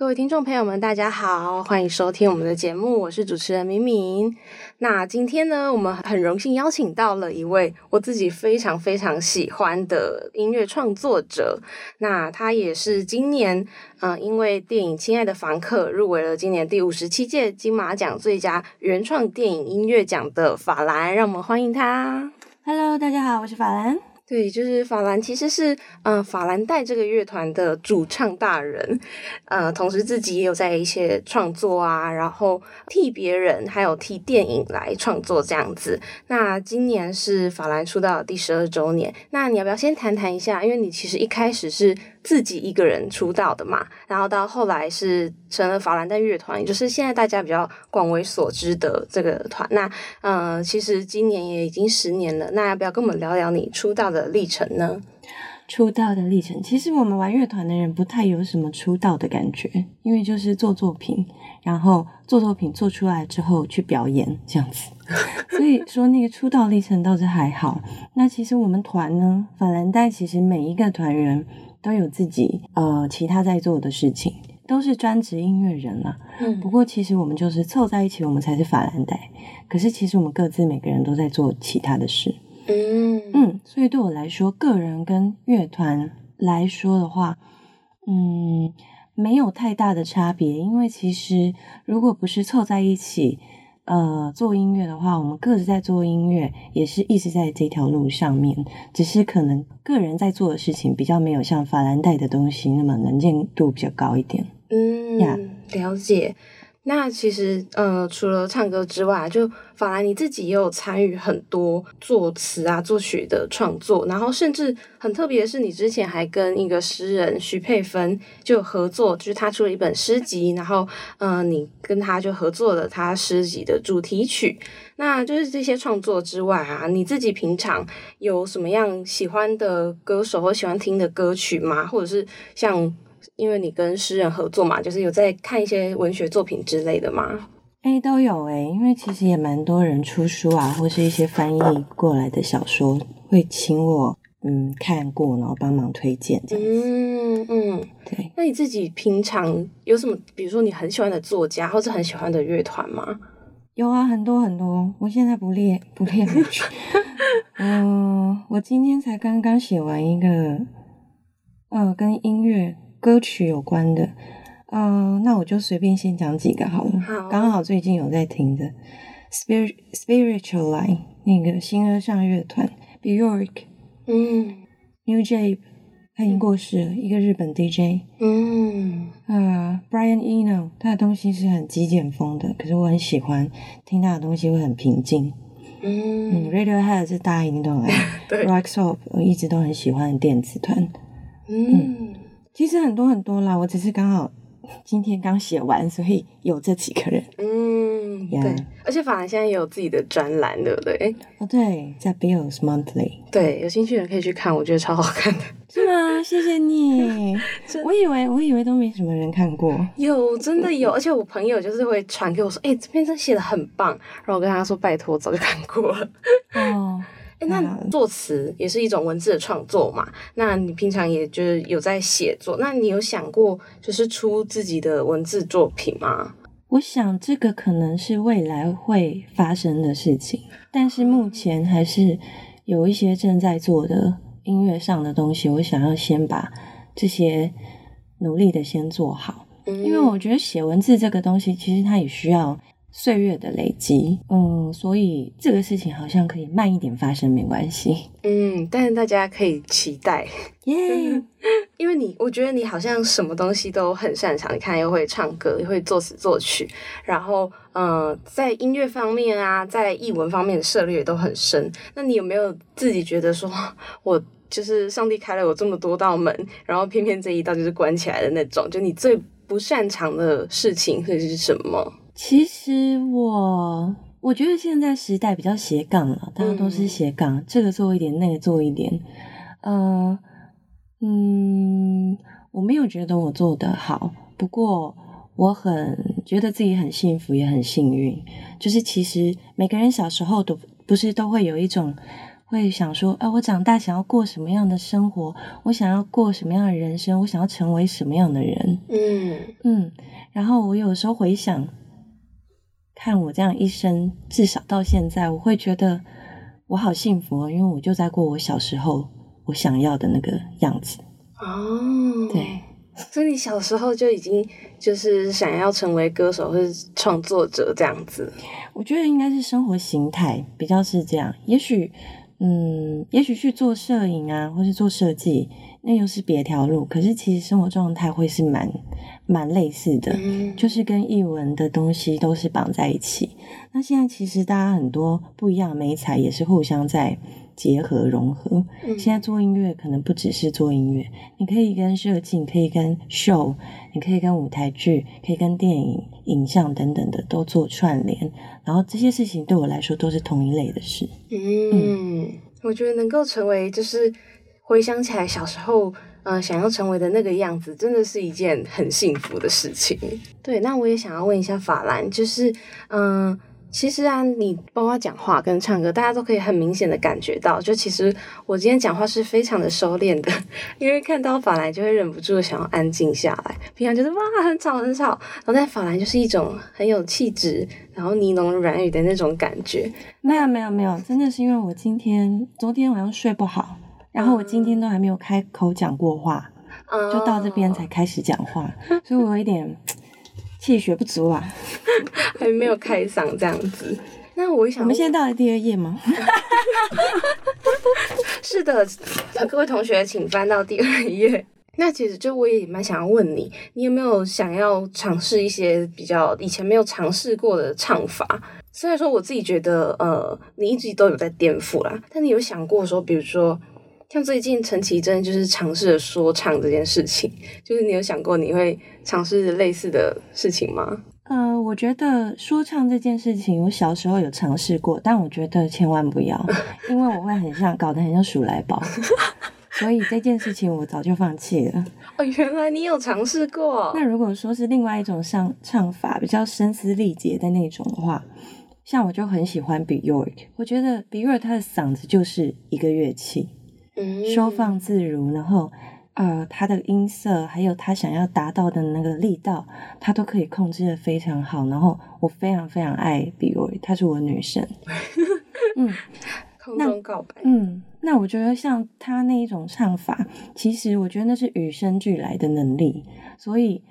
各位听众朋友们，大家好，欢迎收听我们的节目，我是主持人明明。那今天呢，我们很荣幸邀请到了一位我自己非常非常喜欢的音乐创作者。那他也是今年，嗯，因为电影《亲爱的房客》入围了今年第五十七届金马奖最佳原创电影音乐奖的法兰，让我们欢迎他。Hello，大家好，我是法兰。对，就是法兰，其实是嗯、法兰黛这个乐团的主唱大人，呃，同时自己也有在一些创作啊，然后替别人还有替电影来创作这样子。那今年是法兰出道第十二周年，那你要不要先谈谈一下？因为你其实一开始是自己一个人出道的嘛，然后到后来是成了法兰黛乐团，也就是现在大家比较广为所知的这个团。那呃，其实今年也已经十年了，那要不要跟我们聊聊你出道的历程呢？出道的历程，其实我们玩乐团的人不太有什么出道的感觉，因为就是做作品，然后做作品做出来之后去表演这样子。所以说那个出道历程倒是还好。那其实我们团呢，法兰黛其实每一个团员都有自己呃其他在做的事情，都是专职音乐人啦。嗯不过其实我们就是凑在一起，我们才是法兰黛。可是其实我们各自每个人都在做其他的事。嗯嗯，所以对我来说，个人跟乐团来说的话，嗯，没有太大的差别。因为其实如果不是凑在一起，呃，做音乐的话，我们各自在做音乐，也是一直在这条路上面。只是可能个人在做的事情比较没有像法兰黛的东西那么能见度比较高一点。嗯呀了解。那其实，呃，除了唱歌之外，就法兰你自己也有参与很多作词啊、作曲的创作，然后甚至很特别的是，你之前还跟一个诗人徐佩芬就合作，就是他出了一本诗集，然后，呃，你跟他就合作了他诗集的主题曲。那就是这些创作之外啊，你自己平常有什么样喜欢的歌手或喜欢听的歌曲吗？或者是像因为你跟诗人合作嘛，就是有在看一些文学作品之类的吗？哎，都有哎，因为其实也蛮多人出书啊，或是一些翻译过来的小说，会请我嗯看过，然后帮忙推荐这样子。嗯嗯，对，那你自己平常有什么，比如说你很喜欢的作家，或者很喜欢的乐团吗？有啊，很多很多。我现在不列不列回去。嗯、我今天才刚刚写完一个，呃，跟音乐歌曲有关的。嗯、那我就随便先讲几个好了。好刚好最近有在听的，Spirit Spiritual Line 那个新歌上乐团，Bjork、嗯 New Jape，他已经过世了，一个日本 DJ。嗯呃，Brian Eno，他的东西是很极简风的，可是我很喜欢听他的东西，会很平静。嗯嗯，Radiohead 是大家一定都很爱 对，Rocksoap 我一直都很喜欢的电子团。嗯其实很多很多啦，我只是刚好今天刚写完，所以有这几个人。嗯，呀对，而且法兰现在也有自己的专栏，对不对？哦，对，在 Bills Monthly 对，有兴趣的人可以去看，我觉得超好看的。是吗？谢谢你。我以为我以为都没什么人看过。有，真的有，而且我朋友就是会传给我说，哎、这篇真写的很棒，然后我跟他说，拜托，我早就看过了。哦，哎、那作词也是一种文字的创作嘛？那你平常也就是有在写作，那你有想过就是出自己的文字作品吗？我想这个可能是未来会发生的事情，但是目前还是有一些正在做的音乐上的东西，我想要先把这些努力的先做好，嗯因为我觉得写文字这个东西，其实它也需要岁月的累积，嗯，所以这个事情好像可以慢一点发生，没关系，嗯，但是大家可以期待，耶、因为你，我觉得你好像什么东西都很擅长，你看又会唱歌，又会作词作曲，然后呃，在音乐方面啊，在译文方面的涉猎都很深。那你有没有自己觉得说，我就是上帝开了我这么多道门，然后偏偏这一道就是关起来的那种？就你最不擅长的事情会是什么？其实我我觉得现在时代比较斜杠了，大家都是斜杠，这个做一点，那个做一点。呃，嗯，我没有觉得我做得好，不过我很觉得自己很幸福，也很幸运。就是其实每个人小时候都不是都会有一种会想说，啊，我长大想要过什么样的生活？我想要过什么样的人生？我想要成为什么样的人？嗯嗯，然后我有时候回想，看我这样一生，至少到现在，我会觉得我好幸福哦，因为我就在过我小时候我想要的那个样子。哦，对，所以你小时候就已经就是想要成为歌手或是创作者这样子。我觉得应该是生活形态比较是这样，也许，嗯，也许去做摄影啊，或是做设计，那又是别条路。可是其实生活状态会是蛮蛮类似的，嗯就是跟译文的东西都是绑在一起。那现在其实大家很多不一样的美彩也是互相在结合融合。嗯现在做音乐可能不只是做音乐，你可以跟设计，你可以跟 show，，你可以跟舞台剧，可以跟电影、影像等等的都做串联。然后这些事情对我来说都是同一类的事。嗯，我觉得能够成为就是回想起来小时候。呃，想要成为的那个样子，真的是一件很幸福的事情。对，那我也想要问一下法兰，就是，嗯、其实啊，你包括讲话跟唱歌，大家都可以很明显的感觉到，就其实我今天讲话是非常的收敛的，因为看到法兰就会忍不住想要安静下来。平常就是哇很吵很吵，然后但法兰就是一种很有气质，然后呢喃软语的那种感觉。没有没有没有，真的是因为我今天昨天晚上睡不好，然后我今天都还没有开口讲过话，嗯就到这边才开始讲话，所以我有一点气血不足啊。还没有开嗓这样子。那我想我们现在到了第二页吗？是的，各位同学，请翻到第二页。那其实就我也蛮想要问你，你有没有想要尝试一些比较以前没有尝试过的唱法？虽然说我自己觉得，呃，你一直都有在颠覆啦，但你有想过说，比如说像最近陈绮贞就是尝试了说唱这件事情，就是你有想过你会尝试类似的事情吗？呃，我觉得说唱这件事情，我小时候有尝试过，但我觉得千万不要，因为我会很像搞得很像鼠来宝，所以这件事情我早就放弃了。哦，原来你有尝试过。那如果说是另外一种唱唱法，比较声嘶力竭的那种的话，像我就很喜欢 Bjork，我觉得 Bjork 他的嗓子就是一个乐器，嗯收放自如，然后呃，他的音色还有他想要达到的那个力道，他都可以控制的非常好。然后我非常非常爱她是我的女神。嗯空中告白。嗯，那我觉得像他那一种唱法，其实我觉得那是与生俱来的能力，所以。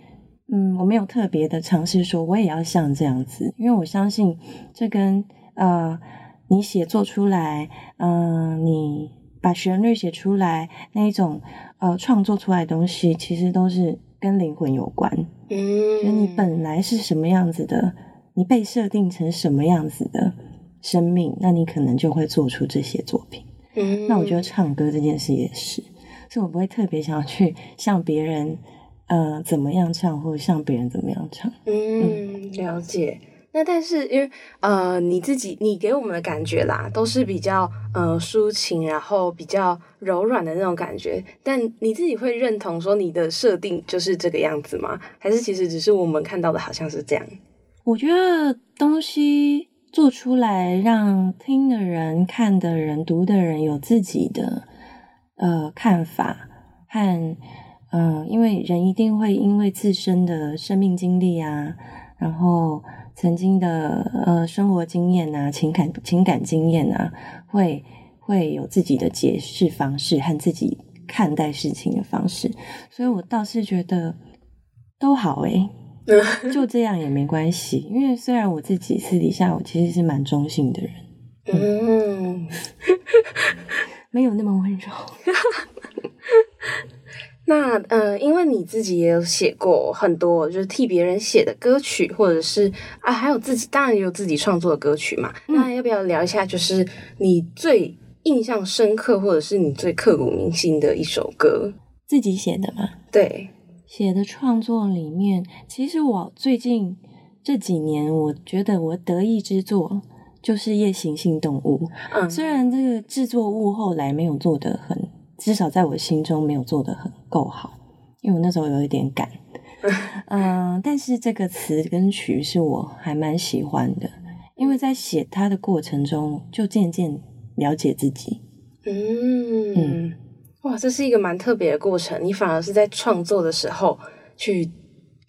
嗯，我没有特别的尝试说我也要像这样子，因为我相信这跟呃你写作出来，嗯、你把旋律写出来那一种呃创作出来的东西，其实都是跟灵魂有关。嗯，就你本来是什么样子的，你被设定成什么样子的生命，那你可能就会做出这些作品。嗯，那我觉得唱歌这件事也是，所以我不会特别想要去向别人呃怎么样唱，或者向别人怎么样唱。嗯，了解。那但是因为呃你自己你给我们的感觉啦，都是比较呃抒情，然后比较柔软的那种感觉。但你自己会认同说你的设定就是这个样子吗？还是其实只是我们看到的好像是这样？我觉得东西做出来，让听的人、看的人、读的人有自己的呃看法和嗯、呃因为人一定会因为自身的生命经历啊，然后曾经的呃生活经验啊、情感情感经验啊，会会有自己的解释方式和自己看待事情的方式，所以我倒是觉得都好诶、就这样也没关系，因为虽然我自己私底下我其实是蛮中性的人，嗯，没有那么温柔。那呃，因为你自己也有写过很多，就是替别人写的歌曲，或者是啊，还有自己当然也有自己创作的歌曲嘛。那要不要聊一下，就是你最印象深刻，或者是你最刻骨铭心的一首歌？自己写的吗，对，写的创作里面，其实我最近这几年，我觉得我得意之作就是《夜行性动物》。嗯，虽然这个制作物后来没有做得很，至少在我心中没有做的很够好，因为我那时候有一点赶。嗯、但是这个词跟曲是我还蛮喜欢的，因为在写它的过程中，就渐渐了解自己。嗯，哇，这是一个蛮特别的过程。你反而是在创作的时候去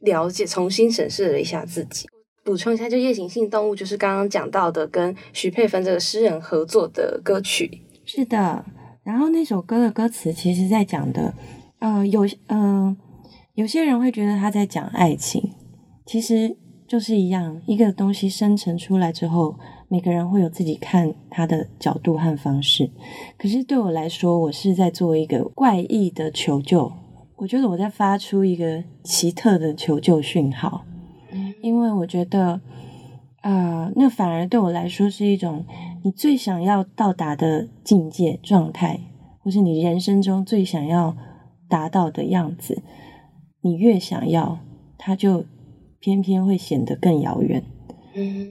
了解、重新审视了一下自己。补充一下，就夜行性动物就是刚刚讲到的，跟徐佩芬这个诗人合作的歌曲。是的，然后那首歌的歌词其实在讲的，呃，有呃，有些人会觉得他在讲爱情，其实就是一样，一个东西生成出来之后。每个人会有自己看他的角度和方式，可是对我来说，我是在做一个怪异的求救。我觉得我在发出一个奇特的求救讯号，因为我觉得，啊，那反而对我来说是一种你最想要到达的境界状态，或是你人生中最想要达到的样子。你越想要，它就偏偏会显得更遥远。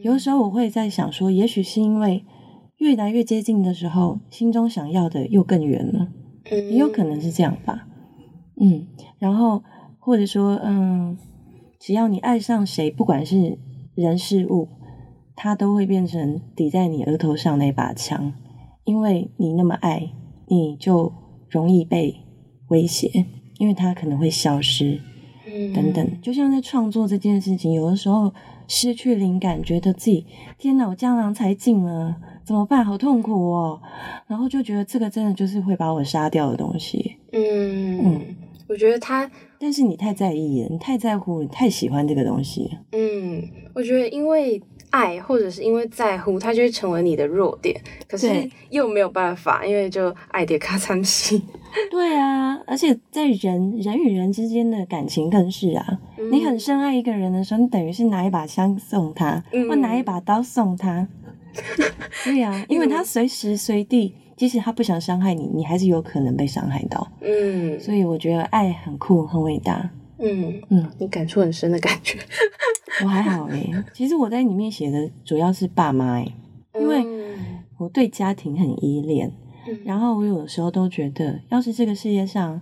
有的时候我会在想说，也许是因为越来越接近的时候，心中想要的又更远了，也有可能是这样吧。嗯，然后或者说，嗯，只要你爱上谁，不管是人事物，它都会变成抵在你额头上那把枪，因为你那么爱，你就容易被威胁，因为它可能会消失，等等。就像在创作这件事情，有的时候。失去灵感，觉得自己天哪，我江郎才尽了，怎么办？好痛苦哦！然后就觉得这个真的就是会把我杀掉的东西。嗯嗯，我觉得他，但是你太在意了，你太在乎，你太喜欢这个东西。嗯，我觉得因为。爱或者是因为在乎，它就会成为你的弱点。可是又没有办法，因为就爱叠卡参戏。对啊，而且在人人与人之间的感情更是啊。你很深爱一个人的时候，你等于是拿一把枪送他，或拿一把刀送他。对啊，因为他随时随地，即使他不想伤害你，你还是有可能被伤害到。嗯，所以我觉得爱很酷，很伟大。嗯嗯，你感触很深的感觉，我还好诶。其实我在里面写的主要是爸妈诶，因为我对家庭很依恋。然后我有的时候都觉得，要是这个世界上，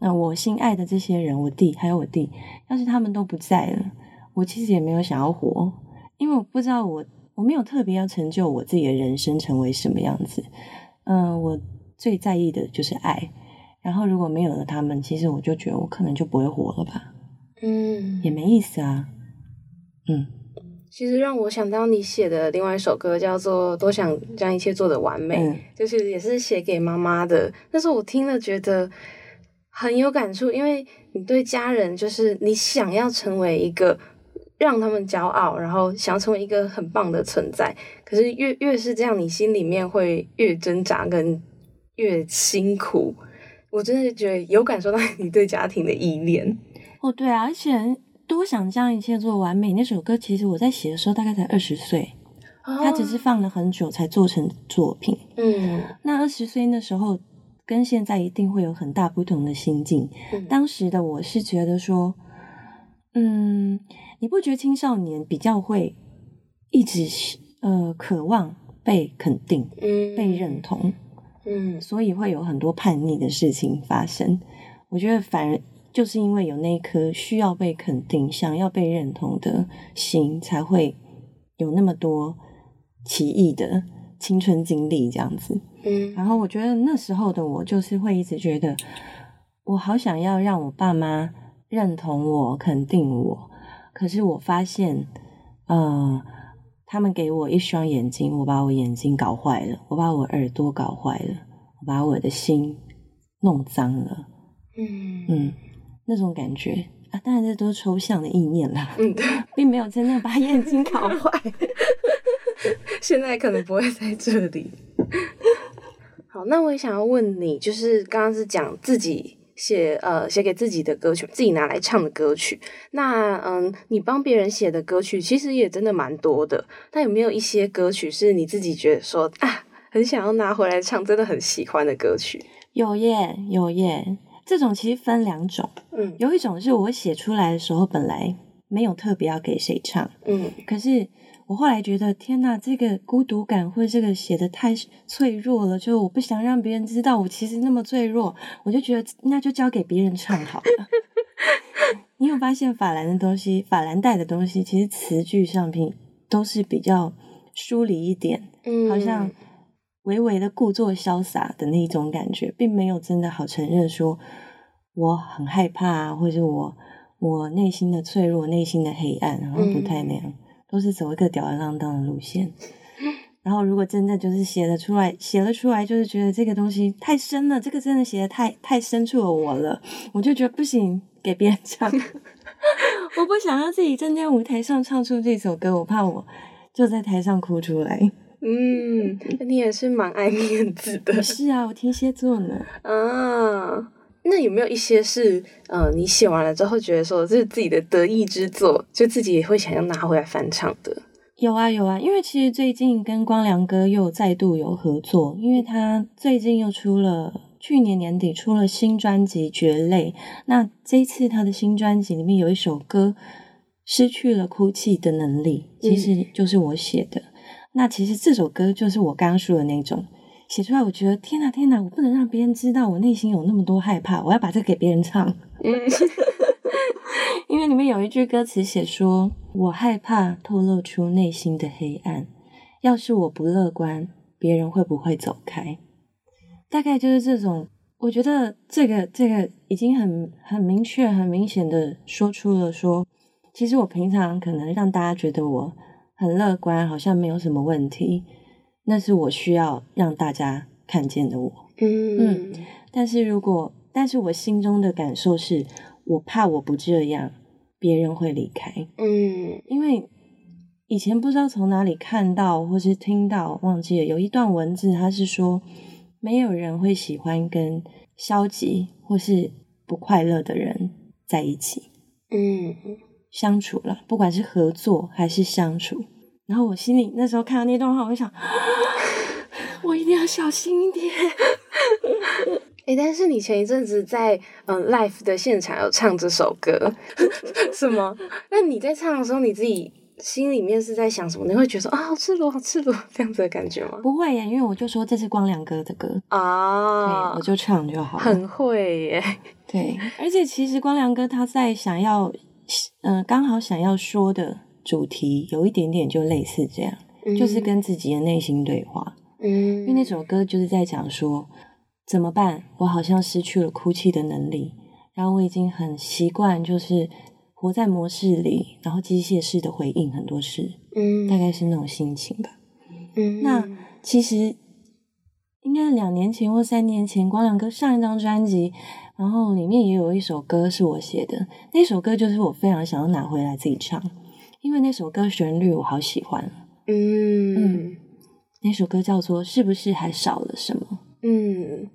那我心爱的这些人，我弟还有我弟，要是他们都不在了，我其实也没有想要活，因为我不知道我我没有特别要成就我自己的人生成为什么样子。嗯，我最在意的就是爱。然后如果没有了他们，其实我就觉得我可能就不会活了吧，嗯，也没意思啊，嗯。其实让我想到你写的另外一首歌叫做《多想将一切做得完美》，就是也是写给妈妈的。但是我听了觉得很有感触，因为你对家人就是你想要成为一个让他们骄傲，然后想要成为一个很棒的存在。可是越越是这样，你心里面会越挣扎，跟越辛苦。我真的觉得有感受到你对家庭的依恋哦，对啊，而且多想将一切做完美那首歌，其实我在写的时候大概才二十岁，他只是放了很久才做成作品。嗯，那二十岁那时候跟现在一定会有很大不同的心境。当时的我是觉得说，嗯，你不觉得青少年比较会一直呃渴望被肯定、被认同？嗯，所以会有很多叛逆的事情发生。我觉得反而就是因为有那一颗需要被肯定、想要被认同的心，才会有那么多奇异的青春经历这样子。嗯，然后我觉得那时候的我就是会一直觉得，我好想要让我爸妈认同我、肯定我。可是我发现，呃。他们给我一双眼睛，我把我眼睛搞坏了；我把我耳朵搞坏了；我把我的心弄脏了。嗯嗯，那种感觉啊，当然这都是抽象的意念啦。嗯，对 并没有真的把眼睛搞坏。现在可能不会在这里。好，那我也想要问你，就是刚刚是讲自己。写呃写给自己的歌曲，自己拿来唱的歌曲。那嗯，你帮别人写的歌曲其实也真的蛮多的。那有没有一些歌曲是你自己觉得说啊，很想要拿回来唱，真的很喜欢的歌曲？有耶，有耶。这种其实分两种，嗯，有一种是我写出来的时候本来没有特别要给谁唱，嗯，可是。我后来觉得，天呐，这个孤独感或者这个写的太脆弱了，就我不想让别人知道我其实那么脆弱，我就觉得那就交给别人唱好了。你有发现法兰的东西，法兰带的东西，其实词句上品都是比较疏离一点，嗯，好像微微的故作潇洒的那一种感觉，并没有真的好承认说我很害怕，或者我我内心的脆弱、内心的黑暗，然后不太那样，都是走一个吊儿郎当的路线。然后如果真的就是写了出来，写了出来，就是觉得这个东西太深了，这个真的写的太太深处了我了，我就觉得不行，给别人唱。我不想要自己站在舞台上唱出这首歌，我怕我就在台上哭出来。嗯，你也是蛮爱面子的。是啊，我天蝎座呢。啊，那有没有一些是呃，你写完了之后觉得说这是自己的得意之作，就自己也会想要拿回来翻唱的？有啊有啊，因为其实最近跟光良哥又再度有合作，因为他最近又出了去年年底出了新专辑《绝类》，那这一次他的新专辑里面有一首歌《失去了哭泣的能力》，其实就是我写的。那其实这首歌就是我刚刚说的那种，写出来我觉得天哪天哪，我不能让别人知道我内心有那么多害怕，我要把这给别人唱。因为里面有一句歌词写说：“我害怕透露出内心的黑暗，要是我不乐观，别人会不会走开？”大概就是这种。我觉得这个这个已经很很明确、很明显的说出了说，其实我平常可能让大家觉得我很乐观，好像没有什么问题，那是我需要让大家看见的我。嗯，但是如果但是我心中的感受是。我怕我不这样，别人会离开。嗯，因为以前不知道从哪里看到或是听到，忘记了有一段文字，他是说没有人会喜欢跟消极或是不快乐的人在一起。嗯，相处了，不管是合作还是相处。然后我心里那时候看到那段话，我就想，我一定要小心一点。哎，但是你前一阵子在嗯 life 的现场有唱这首歌，是吗？那你在唱的时候，你自己心里面是在想什么？你会觉得说啊，好赤裸，好赤裸这样子的感觉吗？不会耶，因为我就说这是光良哥的歌啊，我就唱就好。很会耶，对，而且其实光良哥他在想要嗯刚好想要说的主题有一点点就类似这样，就是跟自己的内心对话。嗯，因为那首歌就是在讲说。怎么办？我好像失去了哭泣的能力，然后我已经很习惯，就是活在模式里，然后机械式的回应很多事，嗯，大概是那种心情吧。嗯，那其实应该两年前或三年前，光良哥上一张专辑，然后里面也有一首歌是我写的，那首歌就是我非常想要拿回来自己唱，因为那首歌旋律我好喜欢。嗯嗯，那首歌叫做《是不是还少了什么》。嗯，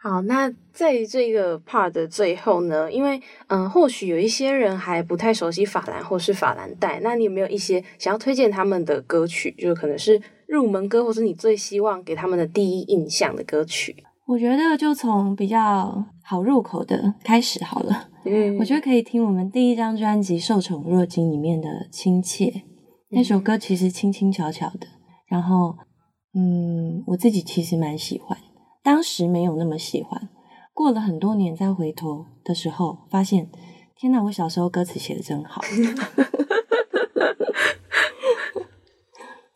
好，那在这个 part 的最后呢，因为嗯，或许有一些人还不太熟悉法兰或是法兰黛，那你有没有一些想要推荐他们的歌曲？就可能是入门歌，或是你最希望给他们的第一印象的歌曲？我觉得就从比较好入口的开始好了。嗯，我觉得可以听我们第一张专辑《受宠若惊》里面的《亲切》那首歌，其实轻轻巧巧的，然后嗯，我自己其实蛮喜欢。当时没有那么喜欢，过了很多年再回头的时候，发现天哪，我小时候歌词写的真好。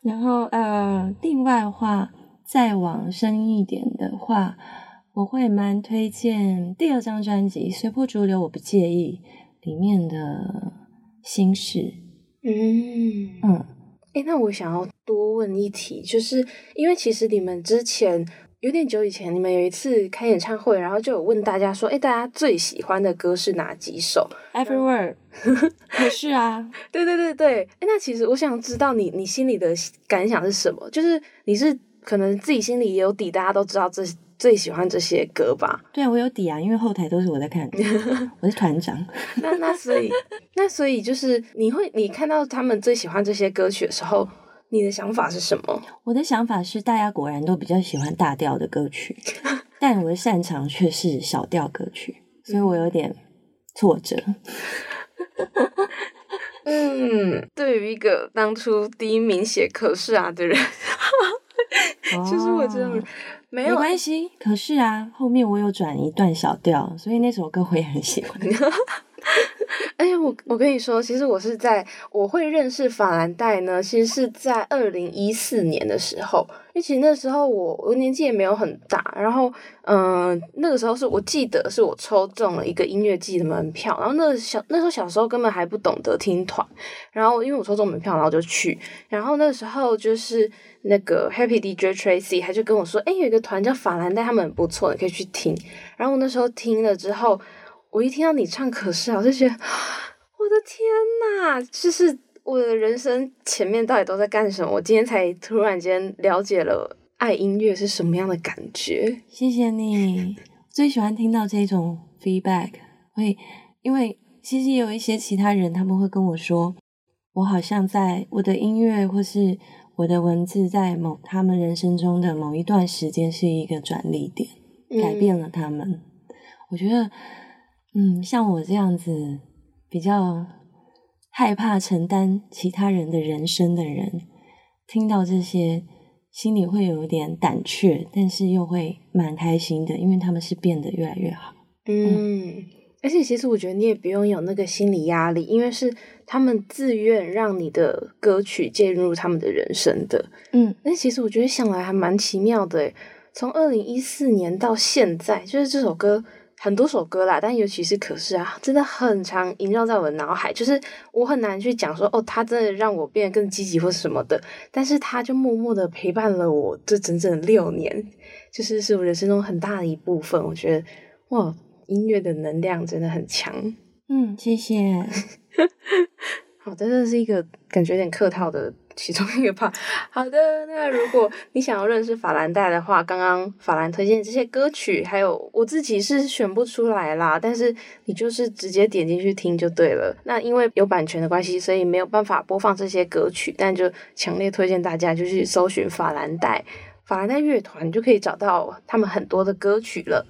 然后呃，另外的话再往深一点的话，我会蛮推荐第二张专辑《随波逐流》，我不介意里面的心事。嗯嗯，哎，那我想要多问一题，就是因为其实你们之前。有点久以前，你们有一次开演唱会，然后就有问大家说：“哎，大家最喜欢的歌是哪几首？”Everywhere，也是啊，对对对对。哎，那其实我想知道你你心里的感想是什么？就是你是可能自己心里也有底，大家都知道这最喜欢这些歌吧？对，我有底啊，因为后台都是我在看，我是团长。那那所以那所以就是你会你看到他们最喜欢这些歌曲的时候。你的想法是什么？我的想法是，大家果然都比较喜欢大调的歌曲，但我的擅长却是小调歌曲，所以我有点挫折。嗯，对于一个当初第一名写可是啊的人，其实我真的没有关系。可是啊，后面我有转一段小调，所以那首歌我也很喜欢。哎呀，我我跟你说，其实我是在我会认识法兰黛呢，其实是在二零一四年的时候，因为其实那时候我我年纪也没有很大，然后嗯，那个时候是我记得是我抽中了一个音乐季的门票，然后那小那时候小时候根本还不懂得听团，然后因为我抽中门票，然后就去，然后那时候就是那个 Happy DJ Tracy 他就跟我说，哎，有一个团叫法兰黛，他们很不错，你可以去听。然后我那时候听了之后。我一听到你唱，可是我就觉得，我的天呐，就是我的人生前面到底都在干什么？我今天才突然间了解了爱音乐是什么样的感觉。谢谢你，最喜欢听到这种 feedback，会因为其实有一些其他人他们会跟我说，我好像在我的音乐或是我的文字在某他们人生中的某一段时间是一个转捩点，改变了他们。我觉得。嗯，像我这样子比较害怕承担其他人的人生的人，听到这些心里会有点胆怯，但是又会蛮开心的，因为他们是变得越来越好。嗯，而且其实我觉得你也不用有那个心理压力，因为是他们自愿让你的歌曲介入他们的人生的。嗯，那其实我觉得想来还蛮奇妙的，从二零一四年到现在，就是这首歌。很多首歌啦，但尤其是可是啊，真的很常萦绕在我的脑海。就是我很难去讲说，哦，它真的让我变得更积极或什么的。但是它就默默的陪伴了我这整整六年，就是是我人生中很大的一部分。我觉得哇，音乐的能量真的很强。嗯，谢谢。好，真的是一个感觉有点客套的。其中一个怕好的，那如果你想要认识法兰黛的话，刚刚法兰推荐这些歌曲，还有我自己是选不出来啦，但是你就是直接点进去听就对了。那因为有版权的关系，所以没有办法播放这些歌曲，但就强烈推荐大家就去搜寻法兰黛，法兰黛乐团就可以找到他们很多的歌曲了。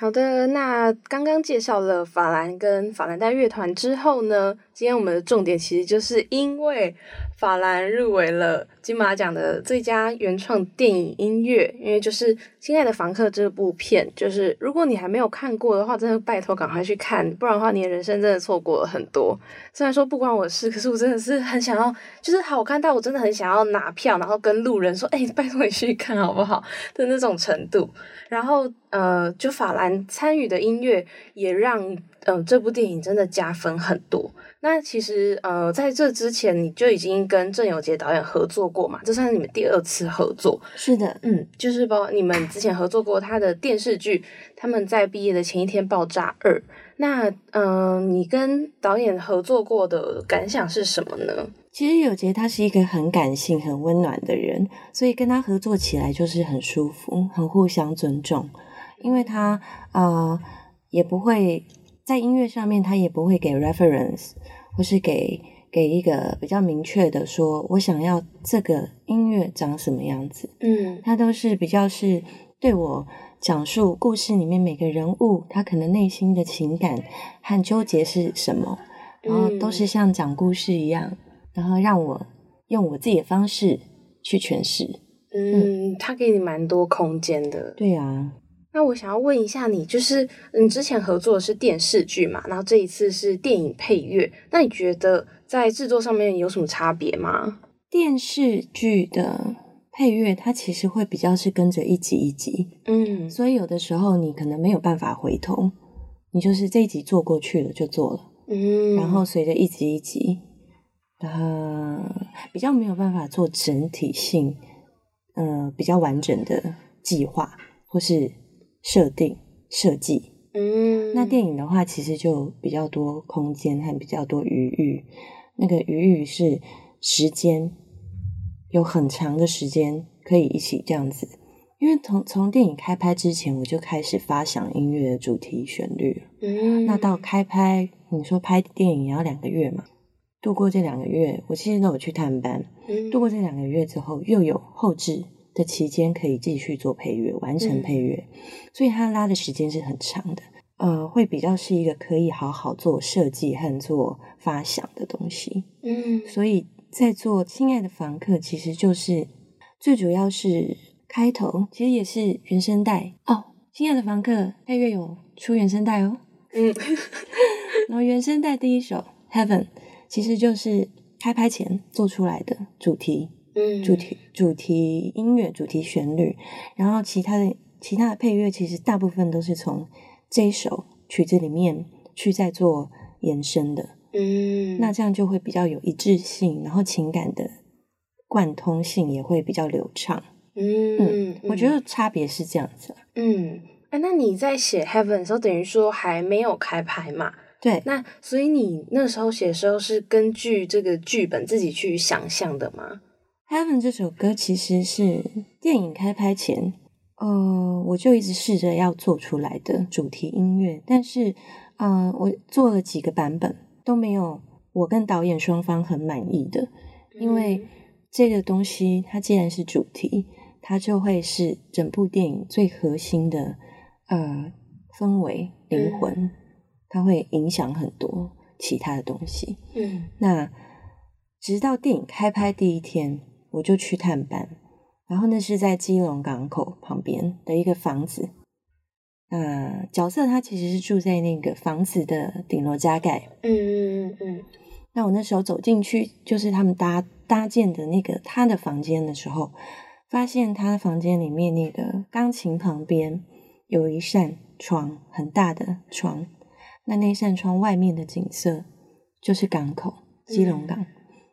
好的，那刚刚介绍了法兰跟法兰黛乐团之后呢，今天我们的重点其实就是因为法兰入围了金马奖的最佳原创电影音乐，因为就是《亲爱的房客》这部片，就是如果你还没有看过的话，真的拜托赶快去看，不然的话你的人生真的错过了很多。虽然说不关我事，可是我真的是很想要，就是好看到我真的很想要拿票，然后跟路人说：“哎，拜托你去看好不好？”的那种程度。然后，呃，就法兰参与的音乐也让，嗯，这部电影真的加分很多。那其实，呃，在这之前你就已经跟郑有杰导演合作过嘛？这算是你们第二次合作。是的，嗯，就是包括你们之前合作过他的电视剧《他们在毕业的前一天爆炸二》。那，嗯，你跟导演合作过的感想是什么呢？其实有杰他是一个很感性、很温暖的人，所以跟他合作起来就是很舒服、很互相尊重。因为他呃也不会在音乐上面，他也不会给 reference，或是给给一个比较明确的说，我想要这个音乐长什么样子。嗯，他都是比较是对我讲述故事里面每个人物他可能内心的情感和纠结是什么，然后都是像讲故事一样。然后让我用我自己的方式去诠释。嗯，他给你蛮多空间的。对啊。那我想要问一下你，就是嗯之前合作的是电视剧嘛？然后这一次是电影配乐，那你觉得在制作上面有什么差别吗？电视剧的配乐，它其实会比较是跟着一集一集，嗯，所以有的时候你可能没有办法回头，你就是这一集做过去了就做了，嗯，然后随着一集一集。呃，比较没有办法做整体性，呃，比较完整的计划或是设定设计。嗯，那电影的话，其实就比较多空间和比较多余裕。那个余裕是时间，有很长的时间可以一起这样子。因为从从电影开拍之前，我就开始发想音乐的主题旋律嗯，那到开拍，你说拍电影也要两个月嘛？度过这两个月，我其实都有去探班。度过这两个月之后，又有后置的期间可以继续做配乐，完成配乐，所以它拉的时间是很长的。呃，会比较是一个可以好好做设计和做发想的东西。嗯，所以在做《亲爱的房客》，其实就是最主要是开头，其实也是原声带哦。《亲爱的房客》配乐有出原声带哦。嗯，然后原声带第一首《Heaven》其实就是开拍前做出来的主题，嗯，主题主题音乐、主题旋律，然后其他的其他的配乐其实大部分都是从这一首曲子里面去再做延伸的。嗯，那这样就会比较有一致性，然后情感的贯通性也会比较流畅。嗯，我觉得差别是这样子。嗯，哎，那你在写《Heaven》的时候，等于说还没有开拍嘛？对，那所以你那时候写的时候是根据这个剧本自己去想象的吗？《Heaven》这首歌其实是电影开拍前，呃，我就一直试着要做出来的主题音乐，但是，呃，我做了几个版本都没有我跟导演双方很满意的，因为这个东西它既然是主题，它就会是整部电影最核心的呃氛围灵魂，它会影响很多其他的东西。嗯那直到电影开拍第一天，我就去探班，然后那是在基隆港口旁边的一个房子。呃，角色他其实是住在那个房子的顶楼加盖。嗯嗯嗯那我那时候走进去，就是他们搭搭建的那个他的房间的时候，发现他的房间里面那个钢琴旁边有一扇窗，很大的窗。那那扇窗外面的景色就是港口，基隆港，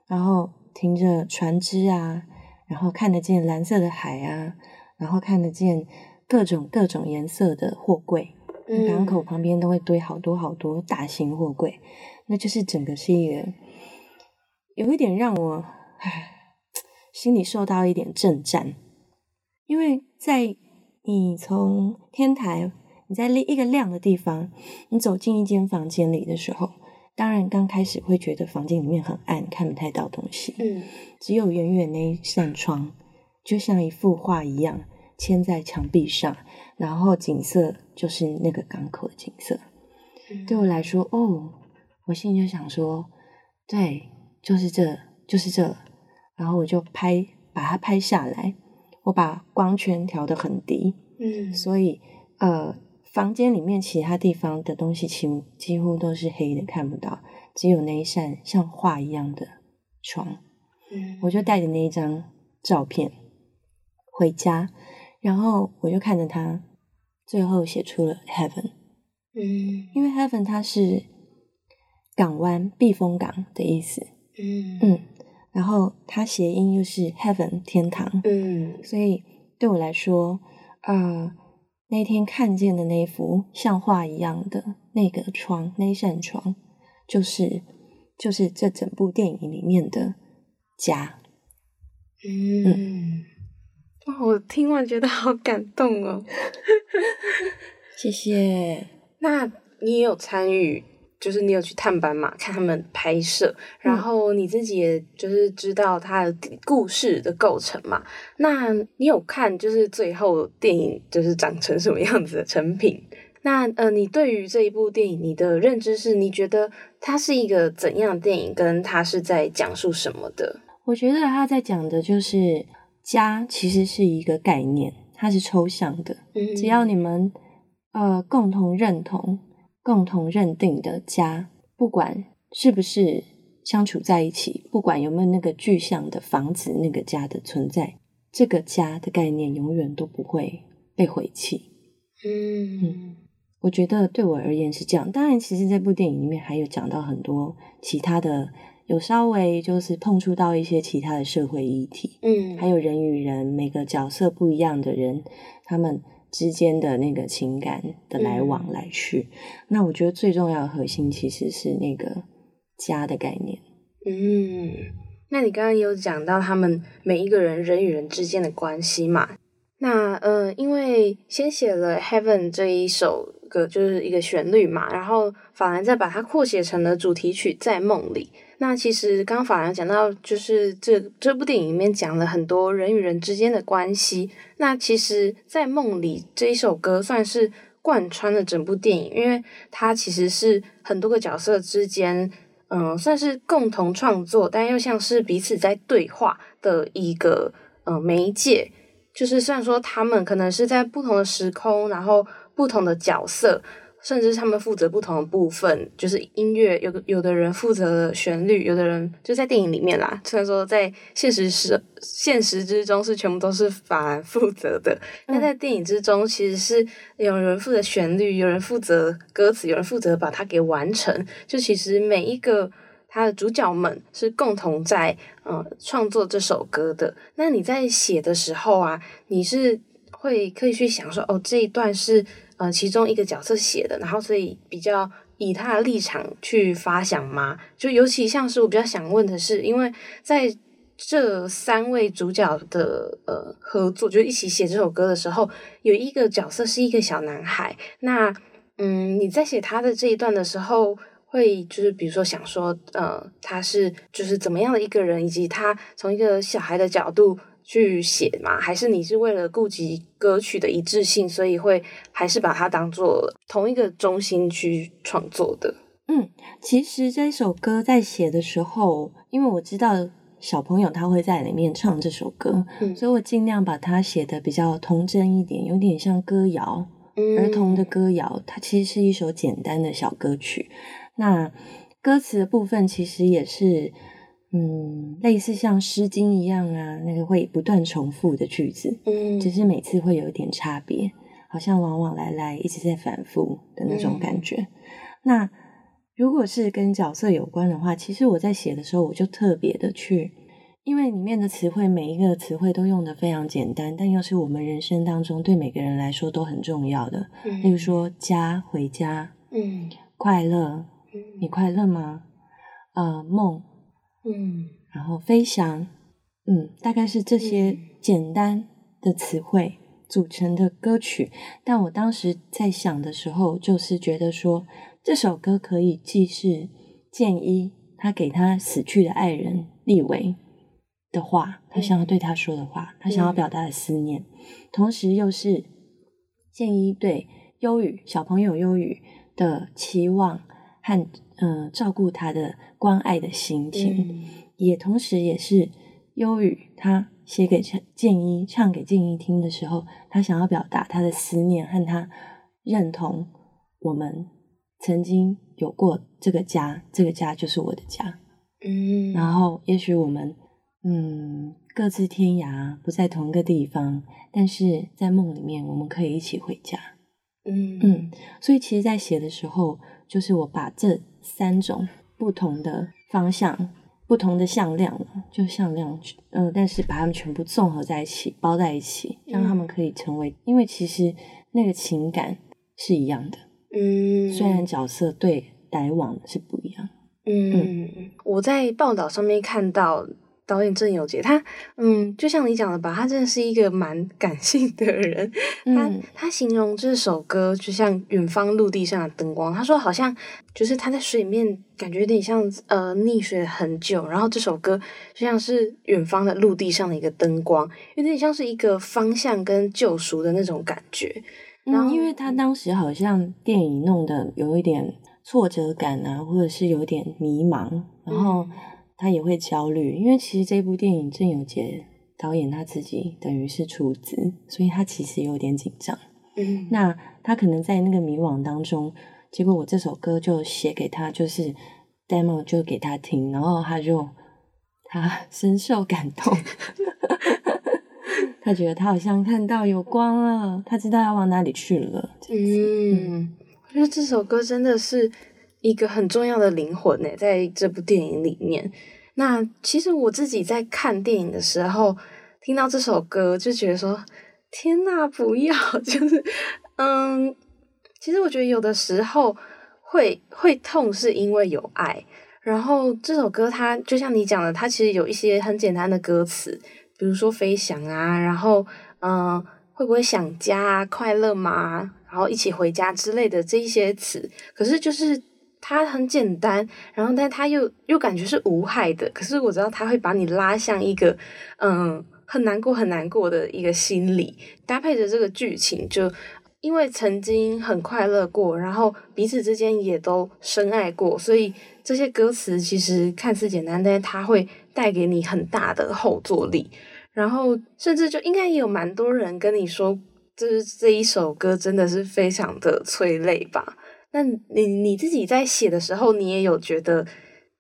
然后停着船只啊，然后看得见蓝色的海啊，然后看得见各种各种颜色的货柜。嗯港口旁边都会堆好多好多大型货柜，那就是整个是一个有一点让我唉心里受到一点震颤，因为在你从天台你在一个亮的地方，你走进一间房间里的时候，当然刚开始会觉得房间里面很暗，看不太到东西，嗯只有远远那一扇窗，就像一幅画一样嵌在墙壁上，然后景色就是那个港口的景色。嗯，对我来说，哦，我心里就想说，对，就是这，就是这，然后我就拍，把它拍下来。我把光圈调得很低，嗯所以呃，房间里面其他地方的东西几乎几乎都是黑的，看不到，只有那一扇像画一样的窗。嗯我就带着那一张照片回家，然后我就看着它，最后写出了 heaven。嗯因为 heaven 它是港湾、避风港的意思，嗯嗯，然后它谐音又是 heaven 天堂，嗯所以对我来说，呃，那天看见的那幅像画一样的那个窗，那一扇窗，就是就是这整部电影里面的家。嗯，哇，我听完觉得好感动哦。谢谢。那你也有参与，就是你有去探班嘛，看他们拍摄，然后你自己也就是知道它的故事的构成嘛。那你有看就是最后电影就是长成什么样子的成品？那呃，你对于这一部电影，你的认知是你觉得它是一个怎样的电影，跟它是在讲述什么的？我觉得他在讲的就是家，其实是一个概念，它是抽象的。嗯只要你们呃共同认同、共同认定的家，不管是不是相处在一起，不管有没有那个具象的房子那个家的存在，这个家的概念永远都不会被毁弃。嗯我觉得对我而言是这样。当然，其实这部电影里面还有讲到很多其他的，有稍微就是碰触到一些其他的社会议题。嗯，还有人与人每个角色不一样的人，他们之间的那个情感的来往来去。那我觉得最重要的核心其实是那个家的概念。嗯，那你刚刚有讲到他们每一个人人与人之间的关系嘛？那呃，因为先写了《Heaven》这一首歌，就是一个旋律嘛，然后法兰再把它扩写成了主题曲《在梦里》。那其实刚刚法兰讲到，就是这这部电影里面讲了很多人与人之间的关系。那其实，在梦里这一首歌算是贯穿了整部电影，因为它其实是很多个角色之间。嗯，算是共同创作，但又像是彼此在对话的一个呃媒介。就是虽然说他们可能是在不同的时空，然后不同的角色，甚至他们负责不同的部分，就是音乐，有的有的人负责旋律，有的人就在电影里面啦。虽然说在现实时现实之中是全部都是法兰负责的，但在电影之中其实是有人负责旋律，有人负责歌词，有人负责把它给完成。就其实每一个他的主角们是共同在呃创作这首歌的。那你在写的时候啊，你是会可以去想说，哦，这一段是。呃，其中一个角色写的，然后所以比较以他的立场去发想吗？就尤其像是我比较想问的是，因为在这三位主角的呃合作，就一起写这首歌的时候，有一个角色是一个小男孩。那嗯，你在写他的这一段的时候，会就是比如说想说，呃，他是就是怎么样的一个人，以及他从一个小孩的角度。去写吗？还是你是为了顾及歌曲的一致性，所以会还是把它当做同一个中心去创作的？嗯，其实这首歌在写的时候，因为我知道小朋友他会在里面唱这首歌，所以我尽量把它写的比较童真一点，有点像歌谣，儿童的歌谣。它其实是一首简单的小歌曲。那歌词的部分其实也是。嗯，类似像《诗经》一样啊，那个会不断重复的句子，嗯，只是每次会有一点差别，好像往往来来一直在反复的那种感觉。那如果是跟角色有关的话，其实我在写的时候，我就特别的去，因为里面的词汇每一个词汇都用的非常简单，但又是我们人生当中对每个人来说都很重要的。例如说家、回家，嗯，快乐，你快乐吗？呃，梦。嗯，然后飞翔，嗯，大概是这些简单的词汇组成的歌曲。但我当时在想的时候，就是觉得说，这首歌可以既是建一他给他死去的爱人立维的话，他想要对他说的话，他想要表达的思念，同时又是建一对忧郁小朋友忧郁的期望和。嗯，照顾他的关爱的心情，也同时也是忧郁。他写给建一，唱给建一听的时候，他想要表达他的思念和他认同我们曾经有过这个家，这个家就是我的家。嗯，然后也许我们嗯各自天涯，不在同一个地方，但是在梦里面，我们可以一起回家。嗯嗯，所以其实，在写的时候，就是我把这。三种不同的方向，不同的向量，就向量，嗯，但是把它们全部综合在一起，包在一起，让他们可以成为，因为其实那个情感是一样的，嗯，虽然角色对来往是不一样，嗯，我在报道上面看到。导演郑有杰，他嗯，就像你讲的吧，他真的是一个蛮感性的人。他他形容这首歌就像远方陆地上的灯光，他说好像就是他在水面，感觉有点像呃溺水很久，然后这首歌就像是远方的陆地上的一个灯光，有点像是一个方向跟救赎的那种感觉。然后，因为他当时好像电影弄得有一点挫折感啊，或者是有点迷茫，然后。他也会焦虑，因为其实这部电影郑有杰导演他自己等于是出资，所以他其实有点紧张。嗯，那他可能在那个迷惘当中，结果我这首歌就写给他，就是 demo 就给他听，然后他就他深受感动，他觉得他好像看到有光了，他知道要往哪里去了。嗯，我觉得这首歌真的是。一个很重要的灵魂呢，在这部电影里面。那其实我自己在看电影的时候，听到这首歌就觉得说：“天呐，不要！” 就是，嗯，其实我觉得有的时候会会痛，是因为有爱。然后这首歌它就像你讲的，它其实有一些很简单的歌词，比如说飞翔啊，然后嗯，会不会想家啊、快乐吗？然后一起回家之类的这一些词，可是就是。它很简单，然后但它又又感觉是无害的。可是我知道它会把你拉向一个嗯很难过很难过的一个心理，搭配着这个剧情，就因为曾经很快乐过，然后彼此之间也都深爱过，所以这些歌词其实看似简单，但是它会带给你很大的后坐力。然后甚至就应该也有蛮多人跟你说，就是这一首歌真的是非常的催泪吧。那你你自己在写的时候，你也有觉得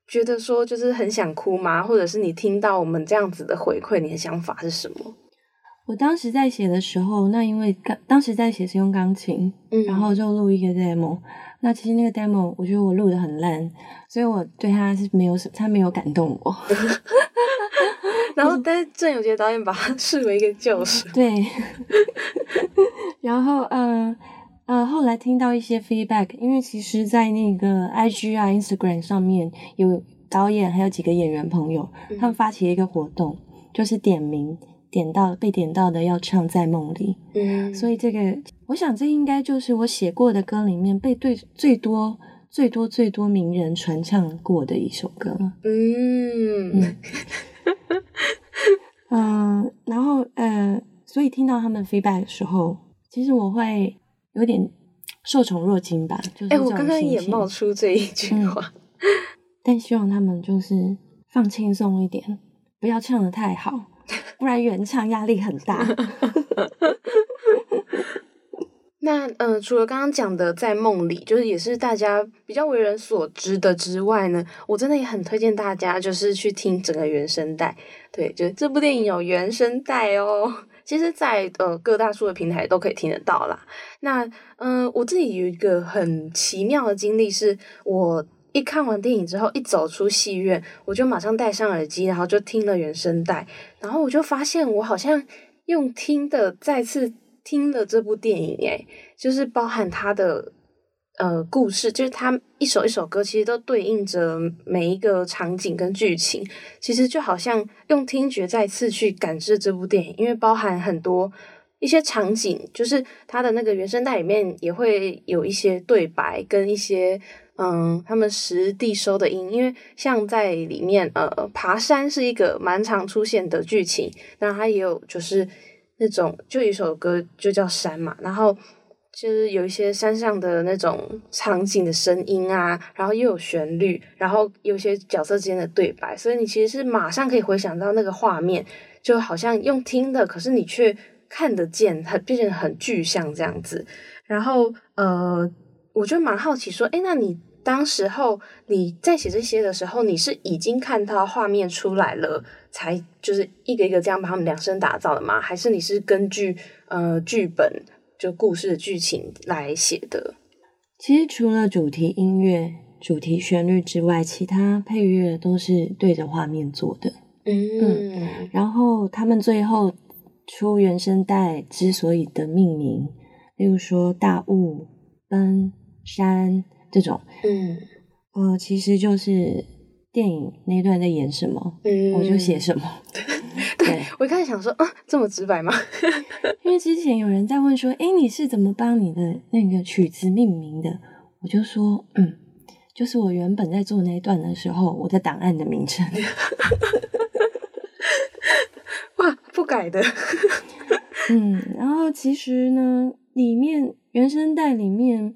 觉得说就是很想哭吗？或者是你听到我们这样子的回馈，你的想法是什么？我当时在写的时候，那因为刚当时在写是用钢琴，嗯然后就录一个 demo。那其实那个 demo 我觉得我录的很烂，所以我对他是没有什，他没有感动我。然后，但是郑有杰导演把他视为一个救赎。对，然后嗯呃后来听到一些 feedback，因为其实，在那个 IG 啊、Instagram 上面有导演还有几个演员朋友，他们发起了一个活动，就是点名点到被点到的要唱《在梦里》。嗯，所以这个，我想这应该就是我写过的歌里面被对最多、最多、最多名人传唱过的一首歌。嗯嗯 嗯，然后呃，所以听到他们 feedback 的时候，其实我会有点受宠若惊吧。就是哎、我刚刚也冒出这一句嗯话。但希望他们就是放轻松一点，不要唱的太好，不然原唱压力很大。那呃，除了刚刚讲的在梦里，就是也是大家比较为人所知的之外呢，我真的也很推荐大家就是去听整个原声带。对，就这部电影有原声带哦。其实在，呃各大数的平台都可以听得到啦。那嗯、我自己有一个很奇妙的经历，是我一看完电影之后，一走出戏院，我就马上戴上耳机，然后就听了原声带，然后我就发现我好像用听的再次听了这部电影，诶，就是包含它的呃故事，就是它一首一首歌，其实都对应着每一个场景跟剧情，其实就好像用听觉再次去感知这部电影，因为包含很多。一些场景，就是它的那个原声带里面也会有一些对白跟一些嗯，他们实地收的音，因为像在里面呃，爬山是一个蛮常出现的剧情，那它也有就是那种就一首歌就叫山嘛，然后就是有一些山上的那种场景的声音啊，然后又有旋律，然后有些角色之间的对白，所以你其实是马上可以回想到那个画面，就好像用听的，可是你却看得见，很变成很具象这样子。然后呃，我就蛮好奇说，诶，那你当时候你在写这些的时候，你是已经看到画面出来了，才就是一个一个这样把他们量身打造的吗？还是你是根据呃剧本就故事的剧情来写的？其实除了主题音乐、主题旋律之外，其他配乐都是对着画面做的。嗯然后他们最后出原声带之所以的命名，例如说大雾、奔、山这种，嗯呃，其实就是电影那段在演什么，嗯我就写什么。对，我一开始想说，啊，这么直白吗？因为之前有人在问说，诶，你是怎么帮你的那个曲子命名的？我就说，嗯，就是我原本在做那一段的时候，我的档案的名称。哇，不改的。嗯，然后其实呢，里面原声带里面，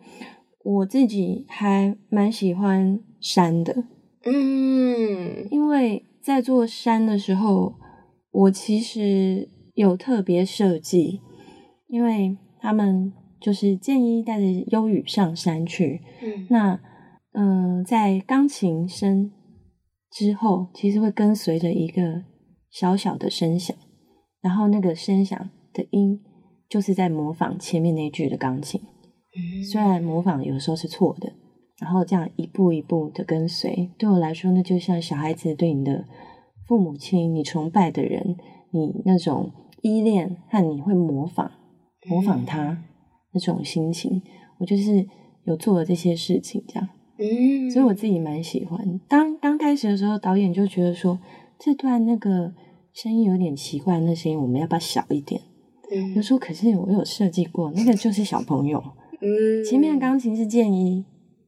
我自己还蛮喜欢山的，嗯因为在做山的时候，我其实有特别设计，因为他们就是建议带着忧郁上山去，嗯。那嗯、呃在钢琴声之后，其实会跟随着一个小小的声响，然后那个声响的音就是在模仿前面那句的钢琴，虽然模仿有时候是错的，然后这样一步一步的跟随，对我来说，那就像小孩子对你的父母亲、你崇拜的人，你那种依恋和你会模仿模仿他那种心情，我就是有做了这些事情，这样。嗯，所以我自己蛮喜欢。当刚开始的时候，导演就觉得说这段那个声音有点奇怪，那声音我们要不要小一点？嗯就说可是我有设计过，那个就是小朋友。嗯前面的钢琴是建一，